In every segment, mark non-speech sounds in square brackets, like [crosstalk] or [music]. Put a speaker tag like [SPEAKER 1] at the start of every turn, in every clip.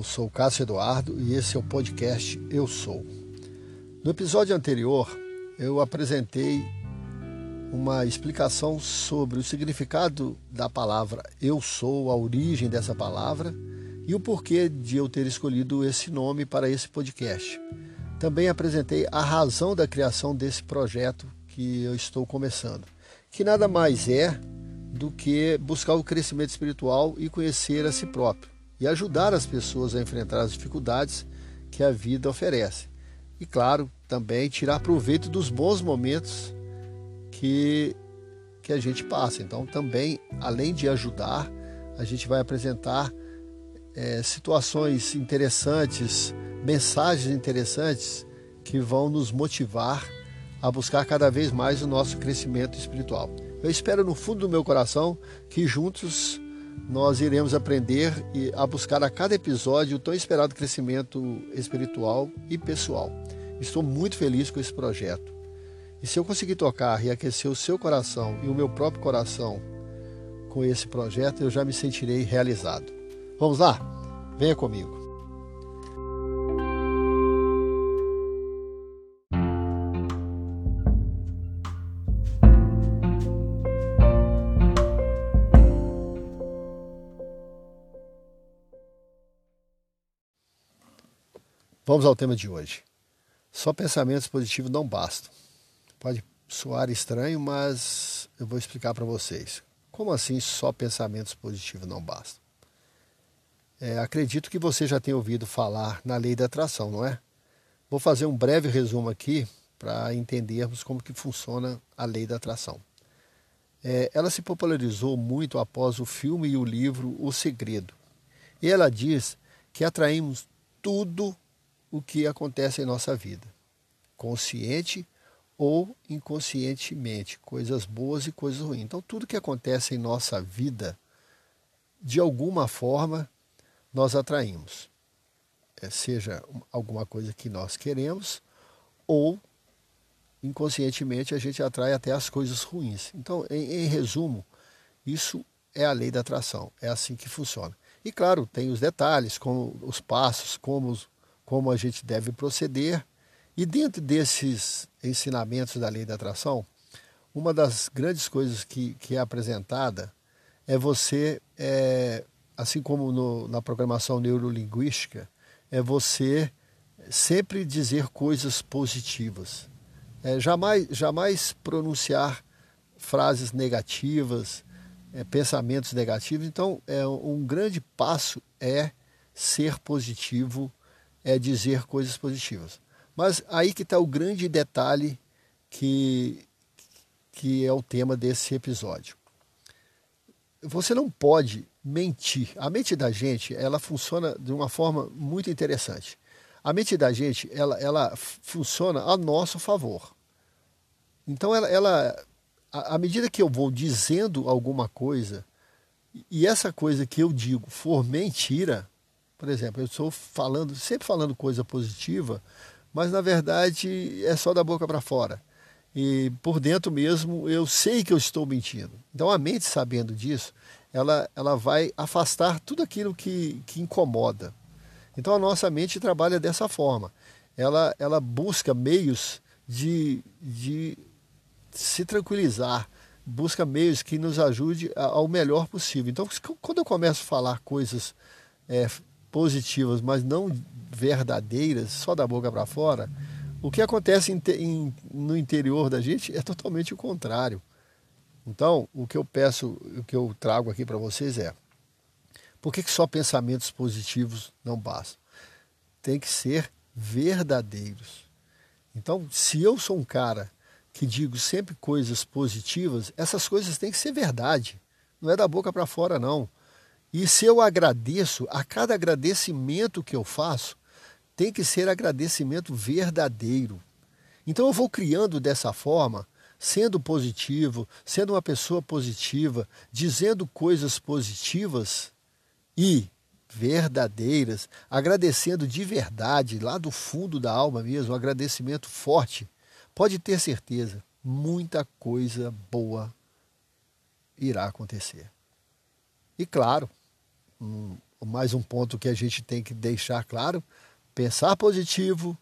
[SPEAKER 1] Eu sou Cássio Eduardo e esse é o podcast Eu Sou. No episódio anterior, eu apresentei uma explicação sobre o significado da palavra Eu Sou, a origem dessa palavra e o porquê de eu ter escolhido esse nome para esse podcast. Também apresentei a razão da criação desse projeto que eu estou começando, que nada mais é do que buscar o crescimento espiritual e conhecer a si próprio e ajudar as pessoas a enfrentar as dificuldades que a vida oferece. E claro, também tirar proveito dos bons momentos que que a gente passa. Então, também, além de ajudar, a gente vai apresentar é, situações interessantes, mensagens interessantes que vão nos motivar a buscar cada vez mais o nosso crescimento espiritual. Eu espero no fundo do meu coração que juntos nós iremos aprender a buscar a cada episódio o tão esperado crescimento espiritual e pessoal. Estou muito feliz com esse projeto. E se eu conseguir tocar e aquecer o seu coração e o meu próprio coração com esse projeto, eu já me sentirei realizado. Vamos lá? Venha comigo. Vamos ao tema de hoje. Só pensamentos positivos não bastam. Pode soar estranho, mas eu vou explicar para vocês. Como assim só pensamentos positivos não bastam? É, acredito que você já tenha ouvido falar na lei da atração, não é? Vou fazer um breve resumo aqui para entendermos como que funciona a lei da atração. É, ela se popularizou muito após o filme e o livro O Segredo. E ela diz que atraímos tudo o que acontece em nossa vida, consciente ou inconscientemente, coisas boas e coisas ruins. Então, tudo que acontece em nossa vida, de alguma forma, nós atraímos. É, seja alguma coisa que nós queremos ou inconscientemente a gente atrai até as coisas ruins. Então, em, em resumo, isso é a lei da atração, é assim que funciona. E claro, tem os detalhes, como os passos, como como a gente deve proceder. E dentro desses ensinamentos da lei da atração, uma das grandes coisas que, que é apresentada é você, é, assim como no, na programação neurolinguística, é você sempre dizer coisas positivas. É, jamais, jamais pronunciar frases negativas, é, pensamentos negativos. Então, é, um grande passo é ser positivo é dizer coisas positivas. Mas aí que está o grande detalhe que, que é o tema desse episódio. Você não pode mentir. A mente da gente, ela funciona de uma forma muito interessante. A mente da gente, ela, ela funciona a nosso favor. Então, ela, ela à medida que eu vou dizendo alguma coisa, e essa coisa que eu digo for mentira, por exemplo, eu estou falando, sempre falando coisa positiva, mas na verdade é só da boca para fora. E por dentro mesmo eu sei que eu estou mentindo. Então a mente sabendo disso, ela, ela vai afastar tudo aquilo que, que incomoda. Então a nossa mente trabalha dessa forma. Ela, ela busca meios de, de se tranquilizar, busca meios que nos ajude ao melhor possível. Então quando eu começo a falar coisas é, positivas, mas não verdadeiras, só da boca para fora, o que acontece em, em, no interior da gente é totalmente o contrário. Então, o que eu peço, o que eu trago aqui para vocês é: por que, que só pensamentos positivos não bastam? Tem que ser verdadeiros. Então, se eu sou um cara que digo sempre coisas positivas, essas coisas têm que ser verdade. Não é da boca para fora, não. E se eu agradeço, a cada agradecimento que eu faço, tem que ser agradecimento verdadeiro. Então eu vou criando dessa forma, sendo positivo, sendo uma pessoa positiva, dizendo coisas positivas e verdadeiras, agradecendo de verdade, lá do fundo da alma mesmo, um agradecimento forte. Pode ter certeza, muita coisa boa irá acontecer. E claro, mais um ponto que a gente tem que deixar claro: pensar positivo,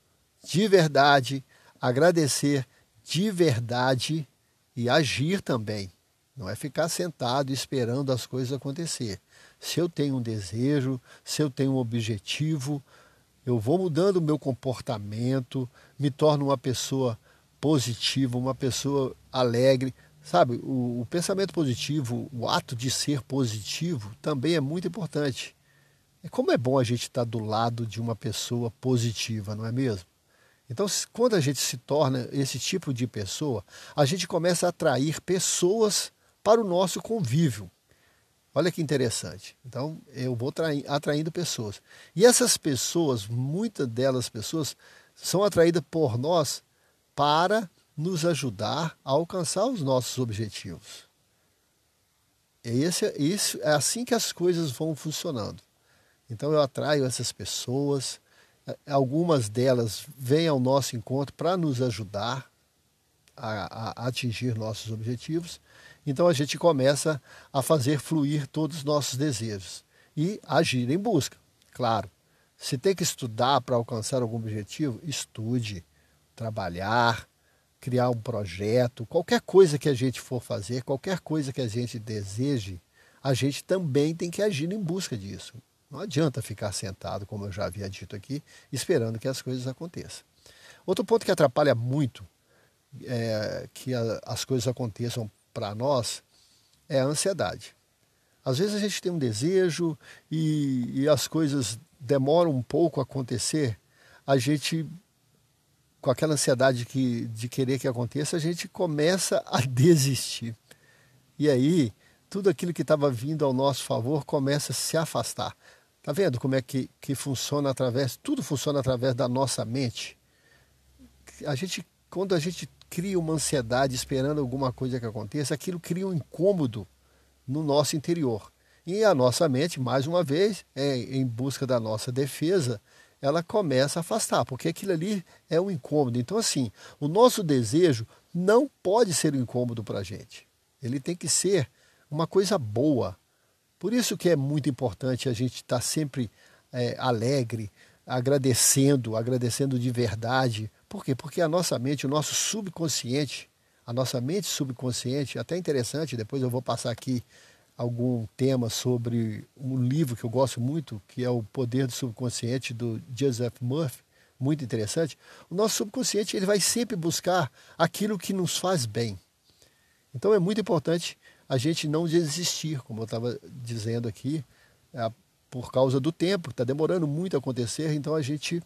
[SPEAKER 1] de verdade, agradecer de verdade e agir também. Não é ficar sentado esperando as coisas acontecer. Se eu tenho um desejo, se eu tenho um objetivo, eu vou mudando o meu comportamento, me torno uma pessoa positiva, uma pessoa alegre. Sabe, o, o, pensamento positivo, o ato de ser positivo também é muito importante. É como é bom a gente estar do lado de uma pessoa positiva, não é mesmo? Então, quando a gente se torna esse tipo de pessoa, a gente começa a atrair pessoas para o nosso convívio. Olha que interessante. Então, eu vou atraindo pessoas. E essas pessoas, muitas delas pessoas, são atraídas por nós para nos ajudar a alcançar os nossos objetivos. É, esse, isso, é assim que as coisas vão funcionando. Então, eu atraio essas pessoas, algumas delas vêm ao nosso encontro para nos ajudar a, a atingir nossos objetivos então a gente começa a fazer fluir todos os nossos desejos e agir em busca. Claro, se tem que estudar para alcançar algum objetivo, estude, trabalhar, criar um projeto, qualquer coisa que a gente for fazer, qualquer coisa que a gente deseje, a gente também tem que agir em busca disso. Não adianta ficar sentado, como eu já havia dito aqui, esperando que as coisas aconteçam. Outro ponto que atrapalha muito é, que a, as coisas aconteçam para nós é a ansiedade. Às vezes a gente tem um desejo e, e as coisas demoram um pouco a acontecer, a gente, com aquela ansiedade que, de querer que aconteça, a gente começa a [laughs] desistir. E aí, tudo aquilo que estava vindo ao nosso favor começa a se afastar. Tá vendo como é que, que funciona através, tudo funciona através da nossa mente? A gente, quando a gente cria uma ansiedade esperando alguma coisa que aconteça, aquilo cria um incômodo no nosso interior. E a nossa mente, mais uma vez, é, em busca da nossa defesa, ela começa a afastar, porque aquilo ali é um incômodo. Então, assim, o nosso desejo não pode ser um incômodo para a gente. Ele tem que ser uma coisa boa. Por isso que é muito importante a gente estar tá sempre é, alegre, agradecendo, agradecendo de verdade, por quê? Porque a nossa mente, o nosso subconsciente, a nossa mente subconsciente, até interessante, depois eu vou passar aqui algum tema sobre um livro que eu gosto muito, que é O Poder do Subconsciente, do Joseph Murphy, muito interessante. O nosso subconsciente ele vai sempre buscar aquilo que nos faz bem. Então é muito importante a gente não desistir, como eu estava dizendo aqui, é, por causa do tempo, está demorando muito a acontecer, então a gente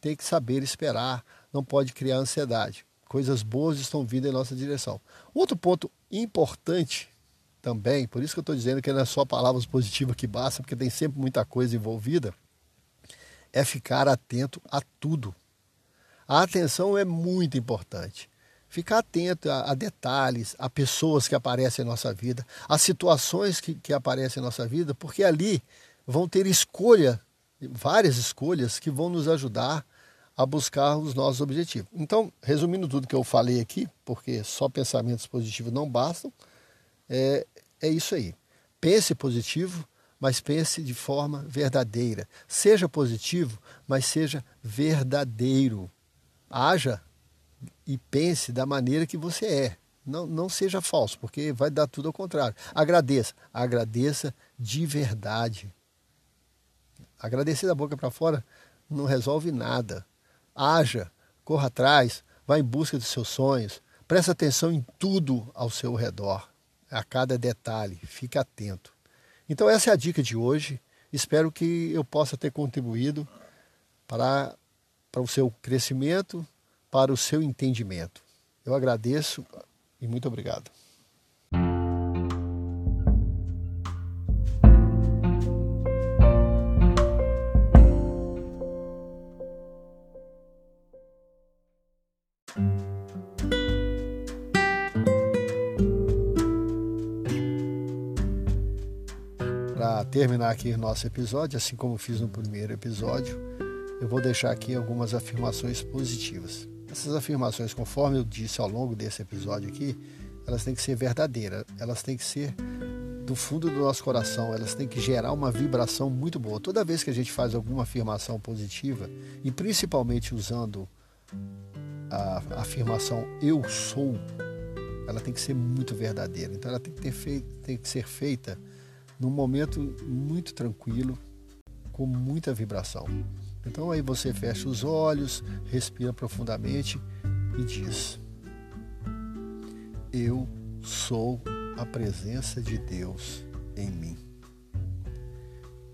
[SPEAKER 1] tem que saber esperar, não pode criar ansiedade. Coisas boas estão vindo em nossa direção. Outro ponto importante também, por isso que eu estou dizendo que não é só palavras positivas que basta, porque tem sempre muita coisa envolvida, é ficar atento a tudo. A atenção é muito importante. Ficar atento a, a, detalhes, a pessoas que aparecem em nossa vida, a situações que, que aparecem em nossa vida, porque ali vão ter escolha, várias escolhas que vão nos ajudar a buscar os nossos objetivos. Então, resumindo tudo que eu falei aqui, porque só pensamentos positivos não bastam, é, é isso aí. Pense positivo, mas pense de forma verdadeira. Seja positivo, mas seja verdadeiro. Haja e pense da maneira que você é. Não, não seja falso, porque vai dar tudo ao contrário. Agradeça. Agradeça de verdade. Agradecer da boca para fora não resolve nada haja, corra atrás, vá em busca dos seus sonhos, preste atenção em tudo ao seu redor, a cada detalhe, fique atento. Então essa é a dica de hoje. Espero que eu possa ter contribuído para, para o seu crescimento, para o seu entendimento. Eu agradeço e muito obrigado. Terminar aqui o nosso episódio, assim como fiz no primeiro episódio, eu vou deixar aqui algumas afirmações positivas. Essas afirmações, conforme eu disse ao longo desse episódio aqui, elas têm que ser verdadeiras, elas têm que ser do fundo do nosso coração, elas têm que gerar uma vibração muito boa. Toda vez que a gente faz alguma afirmação positiva, e principalmente usando a afirmação eu sou, ela tem que ser muito verdadeira. Então ela tem que, ter feito, tem que ser feita num momento muito tranquilo, com muita vibração. Então aí você fecha os olhos, respira profundamente e diz: Eu sou a presença de Deus em mim.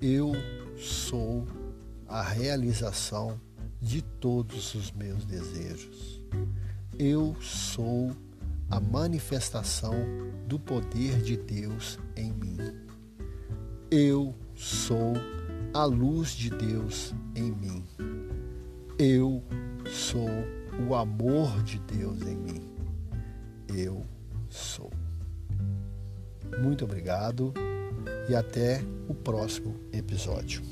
[SPEAKER 1] Eu sou a realização de todos os meus desejos. Eu sou a manifestação do poder de Deus em mim. Eu sou a luz de Deus em mim. Eu sou o amor de Deus em mim. Eu sou. Muito obrigado e até o próximo episódio.